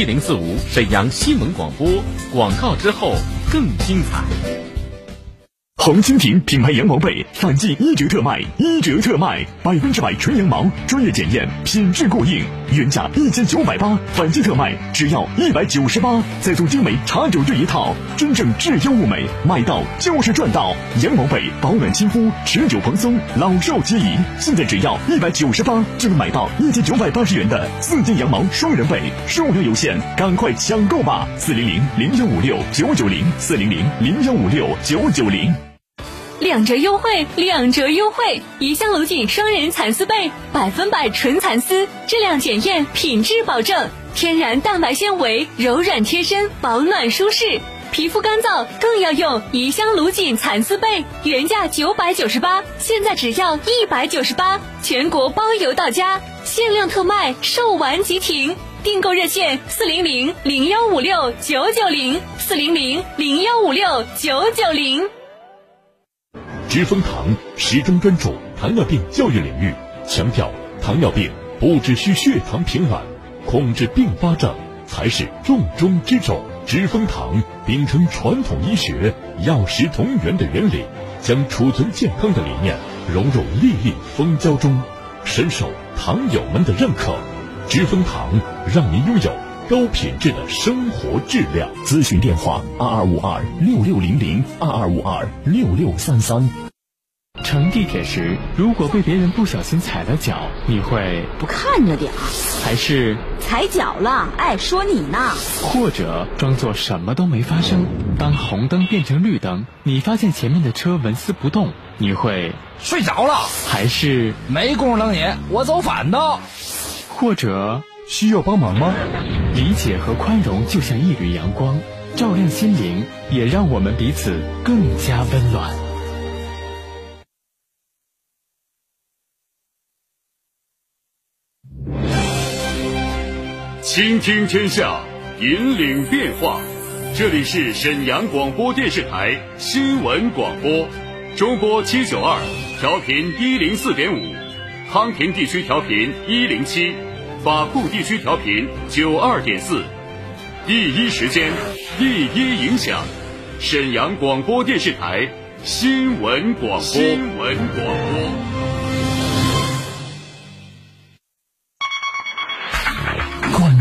一零四五沈阳新闻广播，广告之后更精彩。红蜻蜓品牌羊毛被反季一折特卖，一折特卖，百分之百纯羊毛，专业检验，品质过硬，原价一千九百八，反季特卖只要一百九十八，再送精美茶酒具一套，真正质优物美，买到就是赚到。羊毛被保暖亲肤，持久蓬松，老少皆宜。现在只要一百九十八就能买到一千九百八十元的四件羊毛双人被，数量有限，赶快抢购吧！四零零零幺五六九九零，四零零零幺五六九九零。两折优惠，两折优惠！怡香龙锦双人蚕丝被，百分百纯蚕丝，质量检验，品质保证，天然蛋白纤维，柔软贴身，保暖舒适。皮肤干燥更要用怡香龙锦蚕丝被，原价九百九十八，现在只要一百九十八，全国包邮到家，限量特卖，售完即停。订购热线：四零零零幺五六九九零，四零零零幺五六九九零。知蜂堂始终专注糖尿病教育领域，强调糖尿病不只需血糖平稳，控制并发症才是重中之重。知蜂堂秉承传统医学药食同源的原理，将储存健康的理念融入粒粒蜂胶中，深受糖友们的认可。知蜂堂让您拥有高品质的生活质量。咨询电话：二二五二六六零零二二五二六六三三。乘地铁时，如果被别人不小心踩了脚，你会不看着点儿，还是踩脚了？哎，说你呢。或者装作什么都没发生？当红灯变成绿灯，你发现前面的车纹丝不动，你会睡着了？还是没工夫等你，我走反道？或者需要帮忙吗？理解和宽容就像一缕阳光，照亮心灵，也让我们彼此更加温暖。倾听天下，引领变化。这里是沈阳广播电视台新闻广播，中波七九二，调频一零四点五，康平地区调频一零七，法库地区调频九二点四。第一时间，第一影响，沈阳广播电视台新闻广播。新闻广播。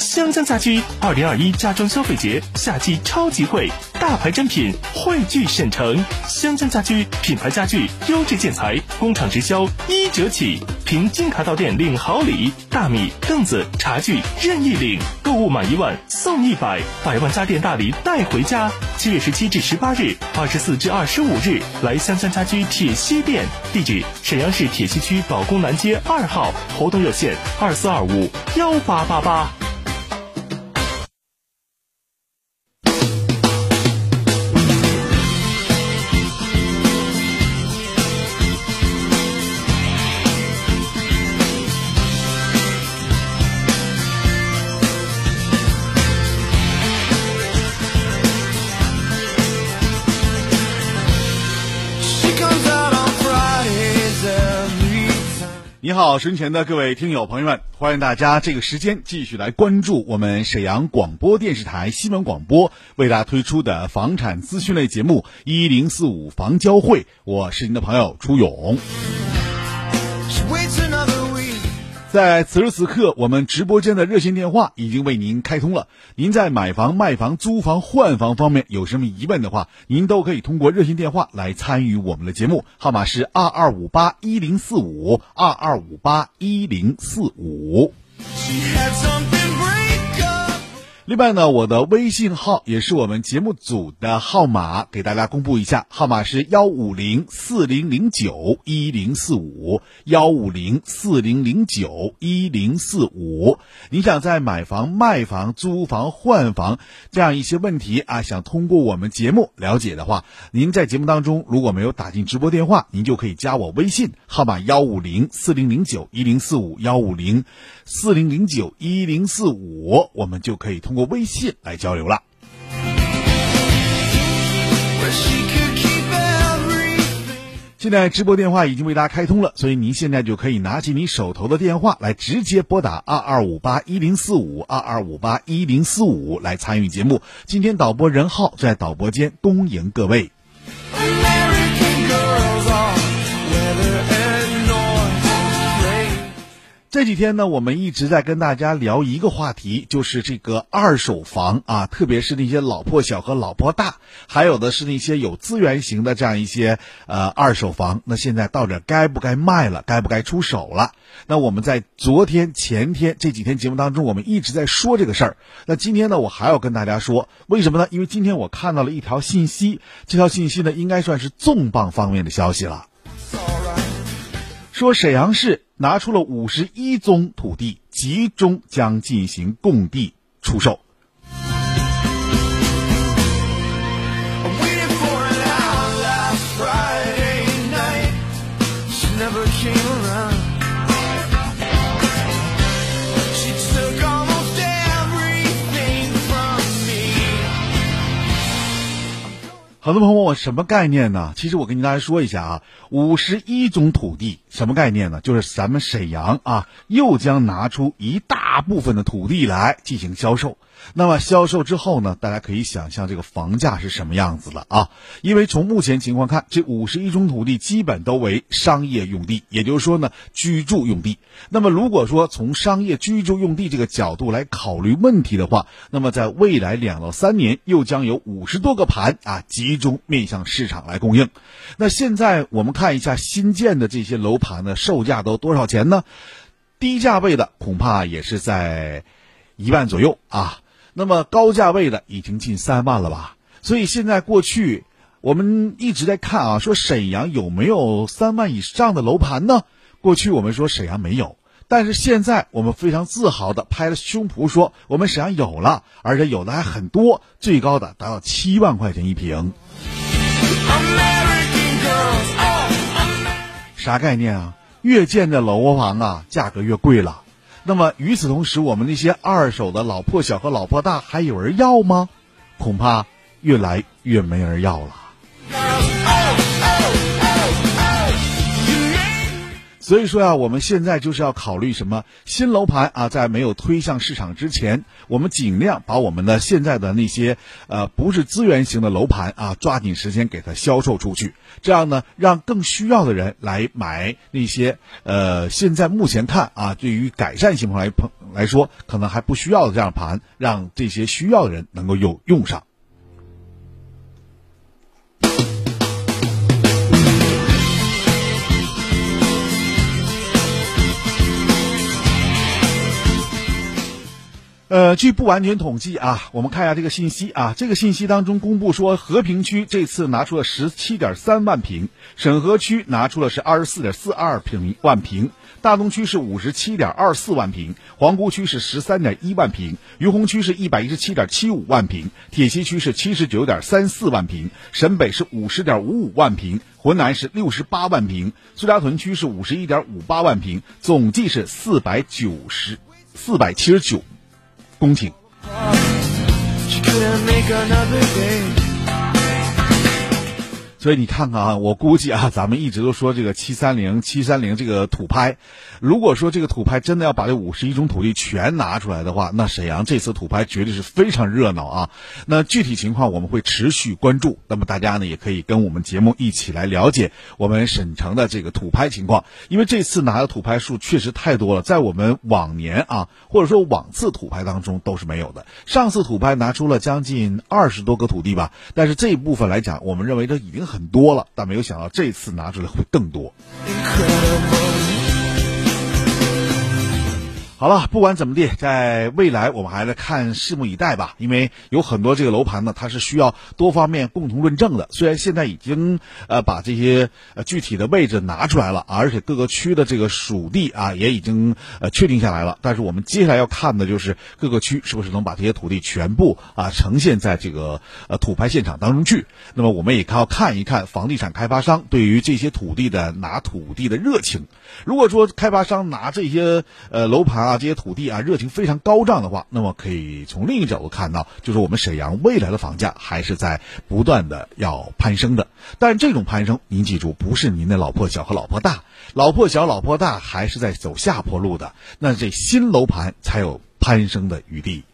湘江家居二零二一家装消费节夏季超级会，大牌珍品汇聚沈城。湘江家居品牌家具、优质建材，工厂直销一折起，凭金卡到店领好礼，大米、凳子、茶具任意领，购物满一万送一百，百万家电大礼带回家。七月十七至十八日，二十四至二十五日，来湘江家居铁西店，地址沈阳市铁西区宝宫南街二号，活动热线二四二五幺八八八。好，身前的各位听友朋友们，欢迎大家这个时间继续来关注我们沈阳广播电视台新闻广播为大家推出的房产资讯类节目一零四五房交会，我是您的朋友朱勇。在此时此刻，我们直播间的热线电话已经为您开通了。您在买房、卖房、租房、换房方面有什么疑问的话，您都可以通过热线电话来参与我们的节目，号码是二二五八一零四五二二五八一零四五。另外呢，我的微信号也是我们节目组的号码，给大家公布一下，号码是幺五零四零零九一零四五幺五零四零零九一零四五。你想在买房、卖房、租房、换房这样一些问题啊，想通过我们节目了解的话，您在节目当中如果没有打进直播电话，您就可以加我微信号码幺五零四零零九一零四五幺五零四零零九一零四五，我们就可以通过。微信来交流了。现在直播电话已经为大家开通了，所以您现在就可以拿起你手头的电话来直接拨打二二五八一零四五二二五八一零四五来参与节目。今天导播任浩在导播间恭迎各位。这几天呢，我们一直在跟大家聊一个话题，就是这个二手房啊，特别是那些老破小和老破大，还有的是那些有资源型的这样一些呃二手房。那现在到这该不该卖了？该不该出手了？那我们在昨天、前天这几天节目当中，我们一直在说这个事儿。那今天呢，我还要跟大家说，为什么呢？因为今天我看到了一条信息，这条信息呢，应该算是重磅方面的消息了，说沈阳市。拿出了五十一宗土地，集中将进行供地出售。很多朋友问我什么概念呢？其实我跟大家说一下啊，五十一种土地什么概念呢？就是咱们沈阳啊，又将拿出一大部分的土地来进行销售。那么销售之后呢，大家可以想象这个房价是什么样子了啊？因为从目前情况看，这五十一种土地基本都为商业用地，也就是说呢，居住用地。那么如果说从商业居住用地这个角度来考虑问题的话，那么在未来两到三年又将有五十多个盘啊集中面向市场来供应。那现在我们看一下新建的这些楼盘的售价都多少钱呢？低价位的恐怕也是在一万左右啊。那么高价位的已经近三万了吧？所以现在过去我们一直在看啊，说沈阳有没有三万以上的楼盘呢？过去我们说沈阳没有，但是现在我们非常自豪的拍了胸脯说，我们沈阳有了，而且有的还很多，最高的达到七万块钱一平。啥概念啊？越建的楼房啊，价格越贵了。那么与此同时，我们那些二手的老破小和老破大还有人要吗？恐怕越来越没人要了。所以说呀，我们现在就是要考虑什么新楼盘啊，在没有推向市场之前，我们尽量把我们的现在的那些呃不是资源型的楼盘啊，抓紧时间给它销售出去，这样呢，让更需要的人来买那些呃现在目前看啊，对于改善情况来碰来说，可能还不需要的这样盘，让这些需要的人能够有用上。呃，据不完全统计啊，我们看一下这个信息啊。这个信息当中公布说，和平区这次拿出了十七点三万平，沈河区拿出了是二十四点四二平万平，大东区是五十七点二四万平，皇姑区是十三点一万平，于洪区是一百一十七点七五万平，铁西区是七十九点三四万平，沈北是五十点五五万平，浑南是六十八万平，苏家屯区是五十一点五八万平，总计是四百九十四百七十九。恭请。所以你看看啊，我估计啊，咱们一直都说这个七三零七三零这个土拍，如果说这个土拍真的要把这五十一种土地全拿出来的话，那沈阳这次土拍绝对是非常热闹啊。那具体情况我们会持续关注，那么大家呢也可以跟我们节目一起来了解我们沈城的这个土拍情况，因为这次拿的土拍数确实太多了，在我们往年啊或者说往次土拍当中都是没有的。上次土拍拿出了将近二十多个土地吧，但是这一部分来讲，我们认为这已经。很多了，但没有想到这次拿出来会更多。好了，不管怎么地，在未来我们还在看，拭目以待吧。因为有很多这个楼盘呢，它是需要多方面共同论证的。虽然现在已经呃把这些呃具体的位置拿出来了，而且各个区的这个属地啊也已经呃确定下来了。但是我们接下来要看的就是各个区是不是能把这些土地全部啊呈现在这个呃土拍现场当中去。那么我们也要看一看房地产开发商对于这些土地的拿土地的热情。如果说开发商拿这些呃楼盘啊这些土地啊热情非常高涨的话，那么可以从另一个角度看到，就是我们沈阳未来的房价还是在不断的要攀升的。但这种攀升，您记住，不是您的老破小和老破大，老破小老破大还是在走下坡路的。那这新楼盘才有攀升的余地。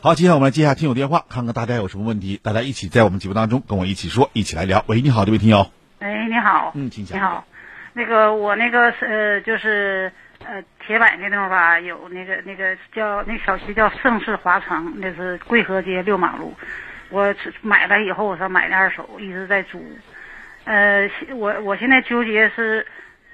好，接下来我们来接下听友电话，看看大家有什么问题，大家一起在我们节目当中跟我一起说，一起来聊。喂，你好，这位听友。哎，你好。嗯，请讲。你好，那个我那个呃，就是呃，铁板那地方吧，有那个那个叫那小区叫盛世华城，那是贵河街六马路。我买了以后，我说买的二手，一直在租。呃，我我现在纠结是，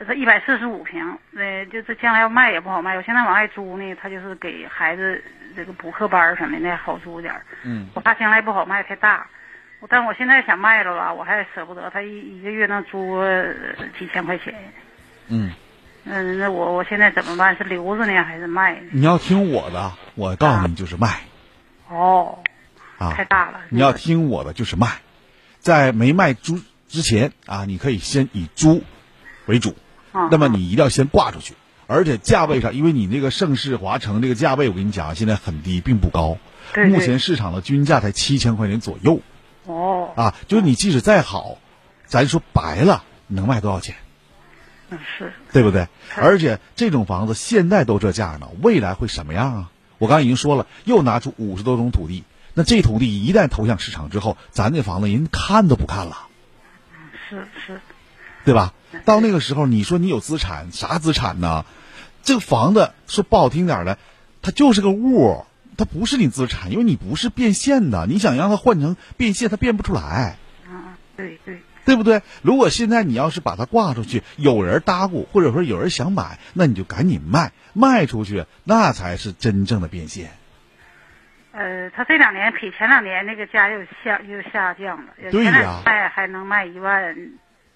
这一百四十五平，呃，就是将来要卖也不好卖。我现在往外租呢，他就是给孩子这个补课班什么的好租点嗯。我怕将来不好卖太大。但我现在想卖了吧，我还舍不得，他一一个月能租几千块钱。嗯。嗯，那我我现在怎么办？是留着呢还是卖？你要听我的，我告诉你就是卖。哦。啊。太大了。你要听我的就是卖，在没卖租之前啊，你可以先以租为主。啊。那么你一定要先挂出去，而且价位上，因为你那个盛世华城这个价位，我跟你讲，现在很低，并不高。对。目前市场的均价才七千块钱左右。哦，啊，就是你即使再好，咱说白了，能卖多少钱？嗯，是，对不对？而且这种房子现在都这价呢，未来会什么样啊？我刚才已经说了，又拿出五十多种土地，那这土地一旦投向市场之后，咱这房子人看都不看了。是是，对吧？到那个时候，你说你有资产，啥资产呢？这个房子说不好听点的，它就是个物。它不是你资产，因为你不是变现的。你想让它换成变现，它变不出来。啊，对对，对不对？如果现在你要是把它挂出去，有人搭咕，或者说有人想买，那你就赶紧卖，卖出去，那才是真正的变现。呃，他这两年比前两年那个价又下又下降了。对呀，卖还能卖一万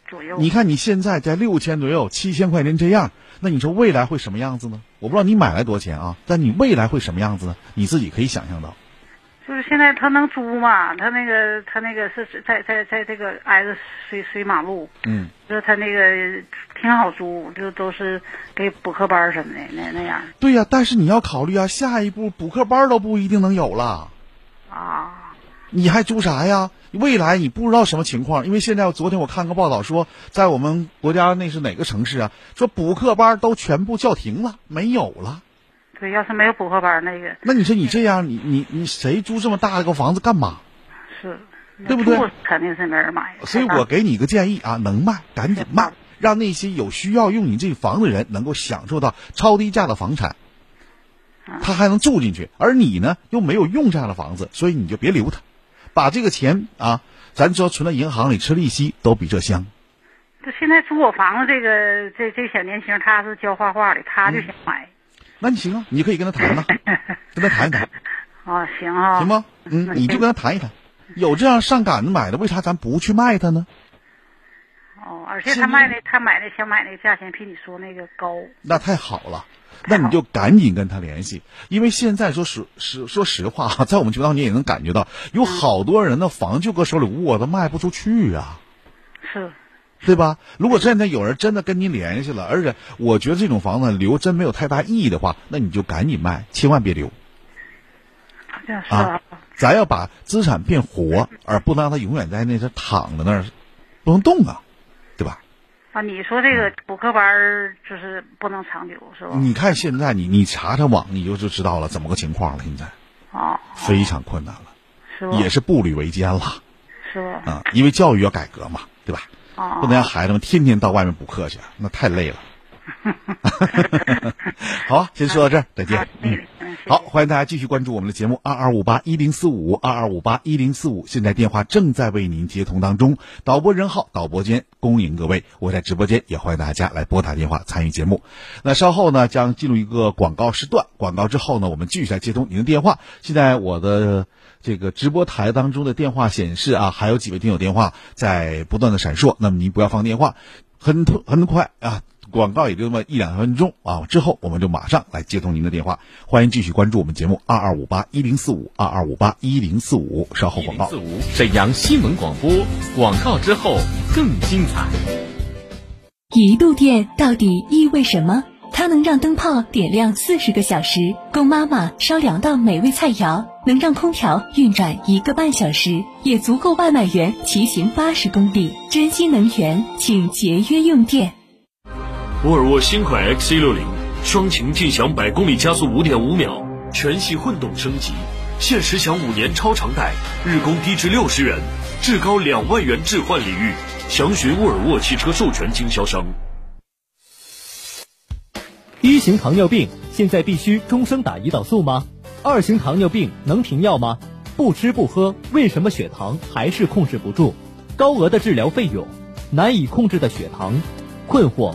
左右。你看你现在在六千左右，七千块钱这样。那你说未来会什么样子呢？我不知道你买来多少钱啊，但你未来会什么样子呢？你自己可以想象到。就是现在他能租嘛？他那个他那个是在在在这个挨着水水马路，嗯，就是他那个挺好租，就都是给补课班什么的那那样。对呀，但是你要考虑啊，下一步补课班都不一定能有了。啊。你还租啥呀？未来你不知道什么情况，因为现在昨天我看个报道说，在我们国家那是哪个城市啊？说补课班都全部叫停了，没有了。对，要是没有补课班那个，那你说你这样，你你你谁租这么大的个房子干嘛？是，对不对？肯定是没人买。所以我给你一个建议啊，能卖赶紧卖，让那些有需要用你这房的人能够享受到超低价的房产，他还能住进去，而你呢又没有用这样的房子，所以你就别留它。把这个钱啊，咱只要存到银行里吃利息都比这香。这现在租我房子这个这这小年轻，他是教画画的，他就想买。那你行啊，你可以跟他谈呐，跟他谈一谈。啊，行啊。行吗？嗯，你就跟他谈一谈。有这样上赶着买的，为啥咱不去卖他呢？哦，而且他卖的，他买的想买那个价钱比你说那个高。那太好了。那你就赶紧跟他联系，因为现在说实实说实话啊，在我们节目当中也能感觉到，有好多人的房就搁手里握着卖不出去啊，是，对吧？如果现在有人真的跟您联系了，而且我觉得这种房子留真没有太大意义的话，那你就赶紧卖，千万别留。啊，咱要把资产变活，而不能让它永远在那这躺在那儿，不能动啊，对吧？啊，你说这个补课班就是不能长久，是吧？你看现在你你查查网，你就就知道了怎么个情况了。现在啊，非常困难了，是吧？也是步履维艰了，是吧？啊，因为教育要改革嘛，对吧？啊，不能让孩子们天天到外面补课去，那太累了。好啊，先说到这儿，再见。嗯。好，欢迎大家继续关注我们的节目二二五八一零四五二二五八一零四五，现在电话正在为您接通当中，导播任浩，导播间恭迎各位，我在直播间也欢迎大家来拨打电话参与节目。那稍后呢将进入一个广告时段，广告之后呢我们继续来接通您的电话。现在我的这个直播台当中的电话显示啊，还有几位听友电话在不断的闪烁，那么您不要放电话，很很快啊。广告也就那么一两分钟啊，之后我们就马上来接通您的电话。欢迎继续关注我们节目二二五八一零四五二二五八一零四五，稍后广告。四五沈阳新闻广播广告之后更精彩。一度电到底意味什么？它能让灯泡点亮四十个小时，供妈妈烧两道美味菜肴；能让空调运转一个半小时，也足够外卖员骑行八十公里。珍惜能源，请节约用电。沃尔沃新款 XC 六零，双擎劲享百公里加速五点五秒，全系混动升级，限时享五年超长贷，日供低至六十元，至高两万元置换礼遇，详询沃尔沃汽车授权经销商。一型糖尿病现在必须终生打胰岛素吗？二型糖尿病能停药吗？不吃不喝，为什么血糖还是控制不住？高额的治疗费用，难以控制的血糖，困惑。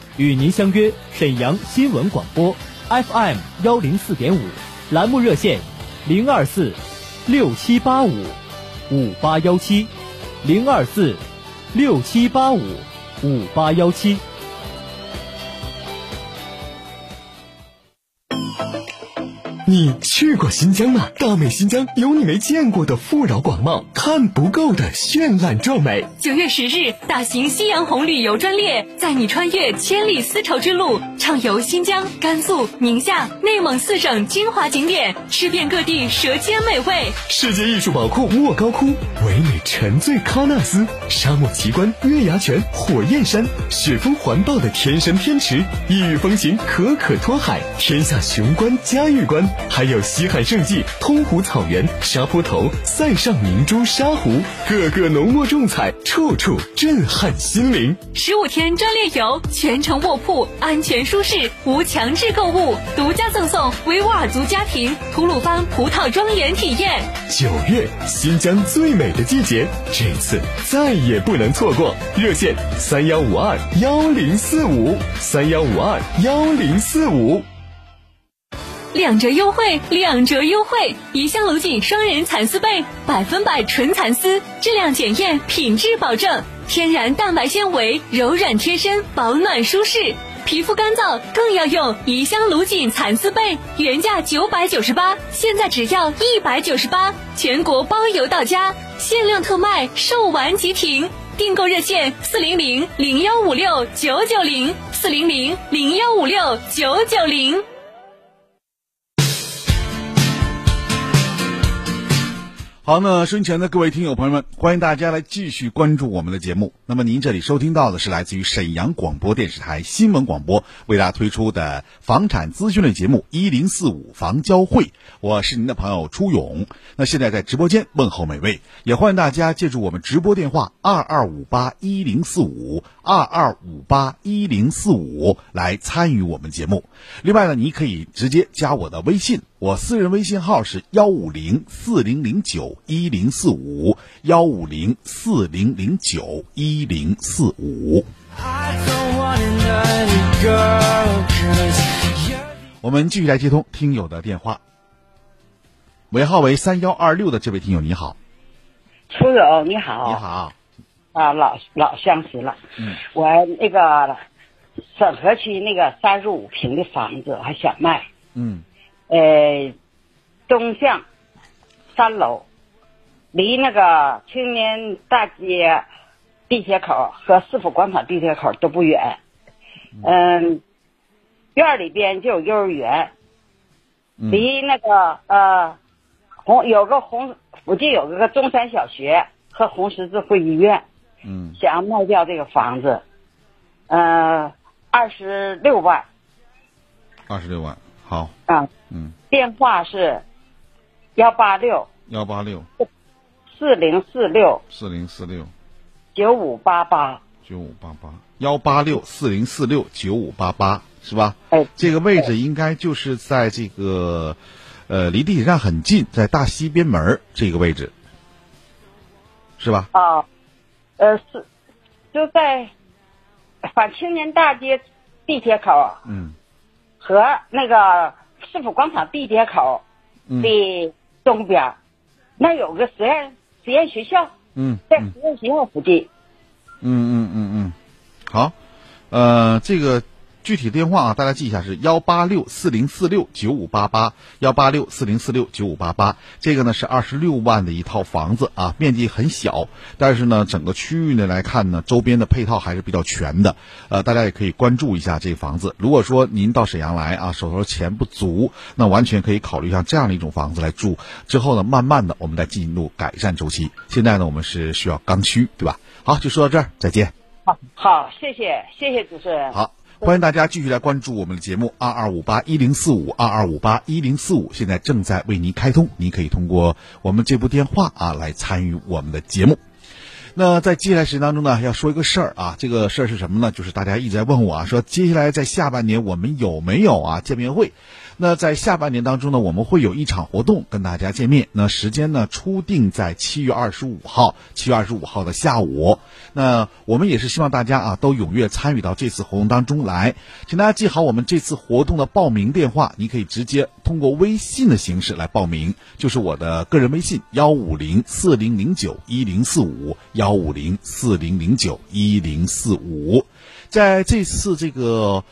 与您相约沈阳新闻广播，FM 幺零四点五，栏目热线零二四六七八五五八幺七零二四六七八五五八幺七。你去过新疆吗？大美新疆有你没见过的富饶广袤，看不够的绚烂壮美。九月十日，大型夕阳红旅游专列，载你穿越千里丝绸之路，畅游新疆、甘肃、宁夏、内蒙四省精华景点，吃遍各地舌尖美味。世界艺术宝库莫高窟，唯美沉醉喀纳斯，沙漠奇观月牙泉、火焰山，雪峰环抱的天山天池，异域风情可可托海，天下雄关嘉峪关。还有西汉盛季通湖草原、沙坡头、塞上明珠沙湖，个个浓墨重彩，处处震撼心灵。十五天专列游，全程卧铺，安全舒适，无强制购物，独家赠送维吾尔族家庭吐鲁番葡萄庄园体验。九月，新疆最美的季节，这次再也不能错过。热线：三幺五二幺零四五，三幺五二幺零四五。两折优惠，两折优惠！怡香龙锦双人蚕丝被，百分百纯蚕丝，质量检验，品质保证，天然蛋白纤维，柔软贴身，保暖舒适。皮肤干燥更要用怡香龙锦蚕丝被，原价九百九十八，现在只要一百九十八，全国包邮到家，限量特卖，售完即停。订购热线：四零零零幺五六九九零，四零零零幺五六九九零。好，那收音前的各位听友朋友们，欢迎大家来继续关注我们的节目。那么您这里收听到的是来自于沈阳广播电视台新闻广播为大家推出的房产资讯类节目《一零四五房交会》，我是您的朋友初勇。那现在在直播间问候每位，也欢迎大家借助我们直播电话二二五八一零四五二二五八一零四五来参与我们节目。另外呢，你可以直接加我的微信。我私人微信号是幺五零四零零九一零四五幺五零四零零九一零四五。我们继续来接通听友的电话，尾号为三幺二六的这位听友你好，初友你好，你好，啊老老相识了，嗯，我那个沈河区那个三十五平的房子还想卖，嗯。呃，东向三楼，离那个青年大街地铁口和市府广场地铁口都不远。嗯，院里边就有幼儿园，离那个呃红有个红附近有个中山小学和红十字会医院，嗯，想要卖掉这个房子，呃，二十六万。二十六万，好，啊，嗯，电话是幺八六幺八六。四零四六四零四六。九五八八，九五八八。幺八六四零四六九五八八是吧？哎，这个位置应该就是在这个呃离地铁站很近，在大西边门这个位置，是吧？啊，呃是就在反青年大街地铁口嗯和那个市府广场地铁口嗯。的东边儿，那有个实验实验学校，嗯。在实验学校附近。嗯嗯嗯嗯，好，呃，这个具体电话啊，大家记一下是幺八六四零四六九五八八，幺八六四零四六九五八八。这个呢是二十六万的一套房子啊，面积很小，但是呢，整个区域呢来看呢，周边的配套还是比较全的。呃，大家也可以关注一下这个房子。如果说您到沈阳来啊，手头钱不足，那完全可以考虑像这样的一种房子来住。之后呢，慢慢的我们再进入改善周期。现在呢，我们是需要刚需，对吧？好，就说到这儿，再见。好，好，谢谢，谢谢主持人。好，欢迎大家继续来关注我们的节目二二五八一零四五二二五八一零四五，现在正在为您开通，您可以通过我们这部电话啊来参与我们的节目。那在接下来时间当中呢，要说一个事儿啊，这个事儿是什么呢？就是大家一直在问我啊，说接下来在下半年我们有没有啊见面会？那在下半年当中呢，我们会有一场活动跟大家见面。那时间呢，初定在七月二十五号，七月二十五号的下午。那我们也是希望大家啊都踊跃参与到这次活动当中来。请大家记好我们这次活动的报名电话，你可以直接通过微信的形式来报名，就是我的个人微信幺五零四零零九一零四五幺五零四零零九一零四五。在这次这个。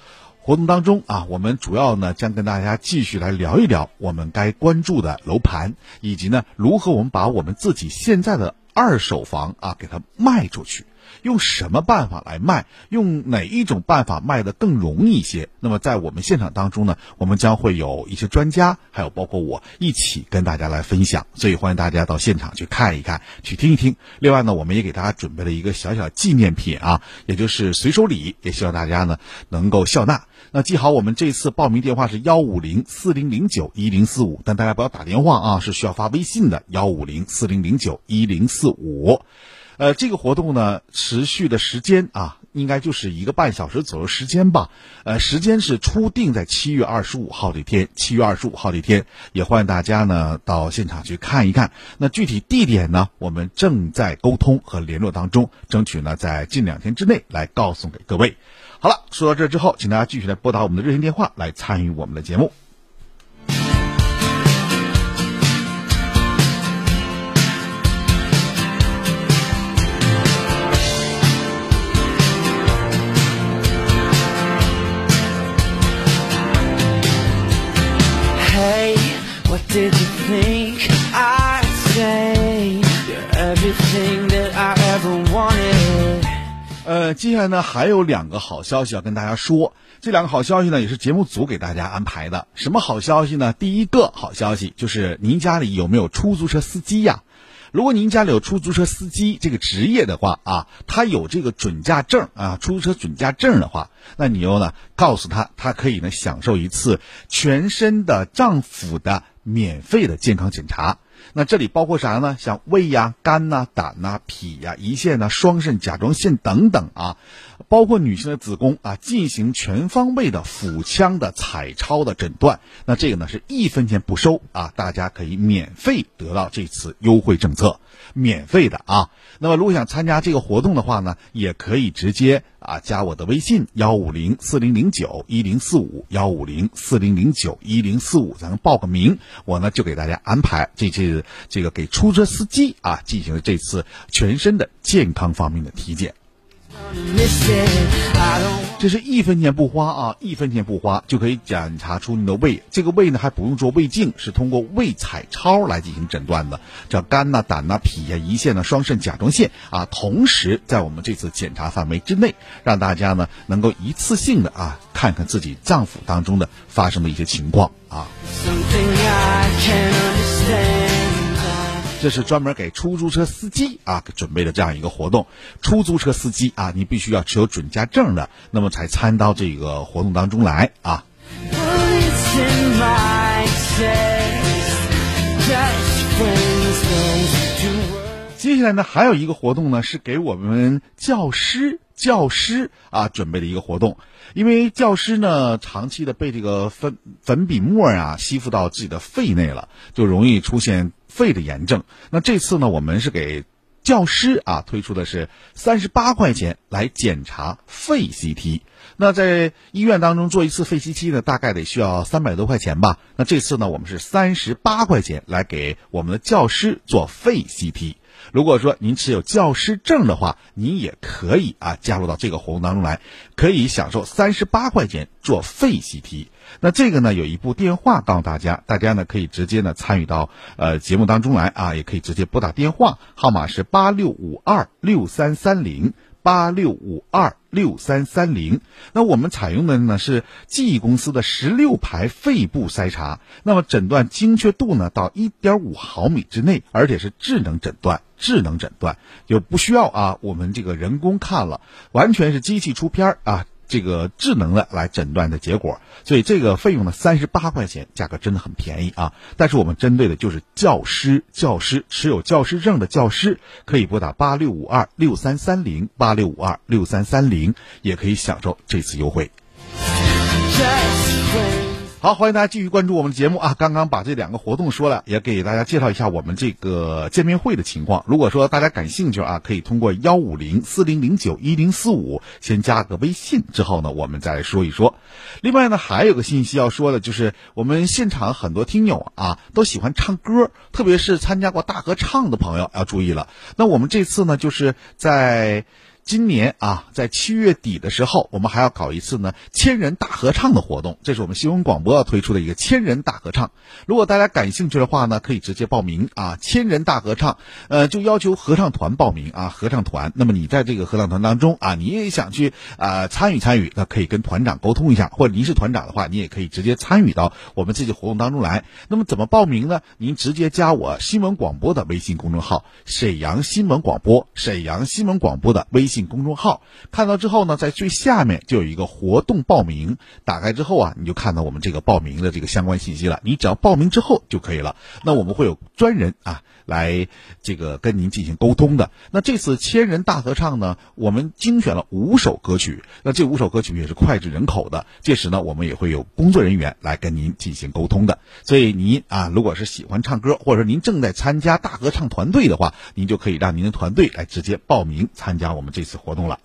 活动当中啊，我们主要呢将跟大家继续来聊一聊我们该关注的楼盘，以及呢如何我们把我们自己现在的二手房啊给它卖出去，用什么办法来卖，用哪一种办法卖的更容易一些。那么在我们现场当中呢，我们将会有一些专家，还有包括我一起跟大家来分享，所以欢迎大家到现场去看一看，去听一听。另外呢，我们也给大家准备了一个小小纪念品啊，也就是随手礼，也希望大家呢能够笑纳。那记好，我们这次报名电话是幺五零四零零九一零四五，但大家不要打电话啊，是需要发微信的幺五零四零零九一零四五。呃，这个活动呢，持续的时间啊，应该就是一个半小时左右时间吧。呃，时间是初定在七月二十五号这天，七月二十五号这天，也欢迎大家呢到现场去看一看。那具体地点呢，我们正在沟通和联络当中，争取呢在近两天之内来告诉给各位。好了，说到这之后，请大家继续来拨打我们的热线电话来参与我们的节目。Hey, what did you 接下来呢还有两个好消息要跟大家说，这两个好消息呢也是节目组给大家安排的。什么好消息呢？第一个好消息就是您家里有没有出租车司机呀？如果您家里有出租车司机这个职业的话啊，他有这个准驾证啊，出租车准驾证的话，那你又呢告诉他，他可以呢享受一次全身的脏腑的免费的健康检查。那这里包括啥呢？像胃呀、肝呐、胆呐、脾呀、胰腺呐、双肾、甲状腺等等啊，包括女性的子宫啊，进行全方位的腹腔的彩超的诊断。那这个呢是一分钱不收啊，大家可以免费得到这次优惠政策，免费的啊。那么如果想参加这个活动的话呢，也可以直接啊加我的微信幺五零四零零九一零四五幺五零四零零九一零四五，咱们报个名，我呢就给大家安排这次这个给出租车司机啊进行了这次全身的健康方面的体检。这是一分钱不花啊，一分钱不花就可以检查出你的胃。这个胃呢还不用做胃镜，是通过胃彩超来进行诊断的，叫肝呐、胆呐、脾呀、胰腺呐、双肾、甲状腺啊。同时在我们这次检查范围之内，让大家呢能够一次性的啊看看自己脏腑当中的发生的一些情况啊。这是专门给出租车司机啊准备的这样一个活动。出租车司机啊，你必须要持有准驾证的，那么才参到这个活动当中来啊。接下来呢，还有一个活动呢，是给我们教师教师啊准备的一个活动。因为教师呢，长期的被这个粉粉笔沫啊吸附到自己的肺内了，就容易出现肺的炎症。那这次呢，我们是给教师啊推出的是三十八块钱来检查肺 CT。那在医院当中做一次肺 CT 呢，大概得需要三百多块钱吧。那这次呢，我们是三十八块钱来给我们的教师做肺 CT。如果说您持有教师证的话，您也可以啊加入到这个活动当中来，可以享受三十八块钱做废习题。那这个呢有一部电话告诉大家，大家呢可以直接呢参与到呃节目当中来啊，也可以直接拨打电话，号码是八六五二六三三零。八六五二六三三零，那我们采用的呢是记忆公司的十六排肺部筛查，那么诊断精确度呢到一点五毫米之内，而且是智能诊断，智能诊断就不需要啊我们这个人工看了，完全是机器出片儿啊。这个智能的来诊断的结果，所以这个费用呢三十八块钱，价格真的很便宜啊！但是我们针对的就是教师，教师持有教师证的教师可以拨打八六五二六三三零八六五二六三三零，也可以享受这次优惠。好，欢迎大家继续关注我们的节目啊！刚刚把这两个活动说了，也给大家介绍一下我们这个见面会的情况。如果说大家感兴趣啊，可以通过幺五零四零零九一零四五先加个微信，之后呢，我们再来说一说。另外呢，还有个信息要说的，就是我们现场很多听友啊都喜欢唱歌，特别是参加过大合唱的朋友要注意了。那我们这次呢，就是在。今年啊，在七月底的时候，我们还要搞一次呢千人大合唱的活动，这是我们新闻广播要推出的一个千人大合唱。如果大家感兴趣的话呢，可以直接报名啊。千人大合唱，呃，就要求合唱团报名啊。合唱团，那么你在这个合唱团当中啊，你也想去啊参与参与，那可以跟团长沟通一下，或者您是团长的话，你也可以直接参与到我们这些活动当中来。那么怎么报名呢？您直接加我新闻广播的微信公众号“沈阳新闻广播”，沈阳新闻广播的微信。公众号看到之后呢，在最下面就有一个活动报名，打开之后啊，你就看到我们这个报名的这个相关信息了。你只要报名之后就可以了。那我们会有专人啊来这个跟您进行沟通的。那这次千人大合唱呢，我们精选了五首歌曲，那这五首歌曲也是脍炙人口的。届时呢，我们也会有工作人员来跟您进行沟通的。所以您啊，如果是喜欢唱歌，或者说您正在参加大合唱团队的话，您就可以让您的团队来直接报名参加我们这。此活动了。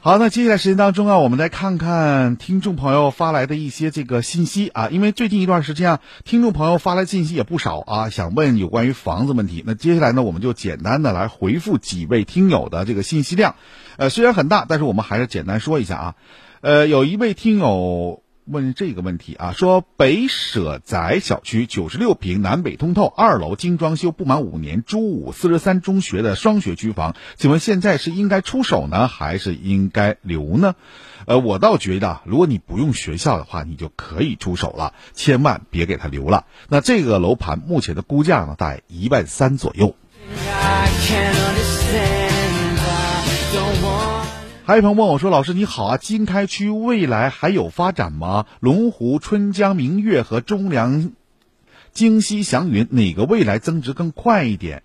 好，那接下来时间当中啊，我们来看看听众朋友发来的一些这个信息啊，因为最近一段时间啊，听众朋友发来信息也不少啊，想问有关于房子问题。那接下来呢，我们就简单的来回复几位听友的这个信息量，呃，虽然很大，但是我们还是简单说一下啊。呃，有一位听友问这个问题啊，说北舍宅小区九十六平南北通透二楼精装修不满五年，朱武四十三中学的双学区房，请问现在是应该出手呢，还是应该留呢？呃，我倒觉得，如果你不用学校的话，你就可以出手了，千万别给他留了。那这个楼盘目前的估价呢，在一万三左右。还有朋友问我说：“老师你好啊，经开区未来还有发展吗？龙湖、春江、明月和中粮、京西、祥云哪个未来增值更快一点？”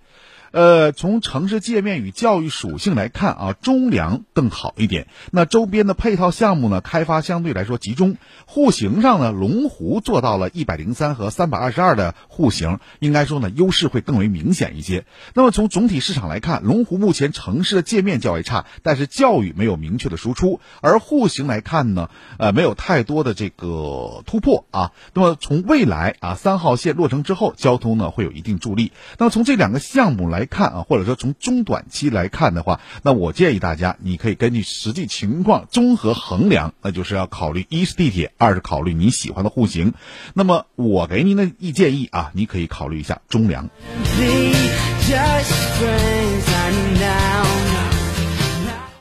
呃，从城市界面与教育属性来看啊，中粮更好一点。那周边的配套项目呢，开发相对来说集中。户型上呢，龙湖做到了一百零三和三百二十二的户型，应该说呢，优势会更为明显一些。那么从总体市场来看，龙湖目前城市的界面较为差，但是教育没有明确的输出。而户型来看呢，呃，没有太多的这个突破啊。那么从未来啊，三号线落成之后，交通呢会有一定助力。那么从这两个项目来。来看啊，或者说从中短期来看的话，那我建议大家，你可以根据实际情况综合衡量，那就是要考虑一是地铁，二是考虑你喜欢的户型。那么我给您的意建议啊，你可以考虑一下中粮。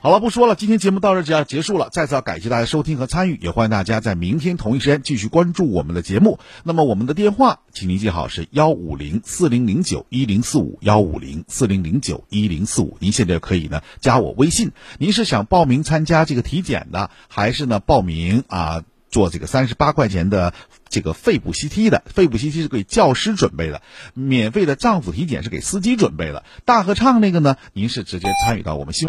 好了，不说了，今天节目到这就要结束了。再次要感谢大家收听和参与，也欢迎大家在明天同一时间继续关注我们的节目。那么我们的电话，请您记好是幺五零四零零九一零四五幺五零四零零九一零四五。您现在可以呢加我微信。您是想报名参加这个体检的，还是呢报名啊？做这个三十八块钱的这个肺部 CT 的，肺部 CT 是给教师准备的，免费的丈夫体检是给司机准备的，大合唱那个呢，您是直接参与到我们新闻。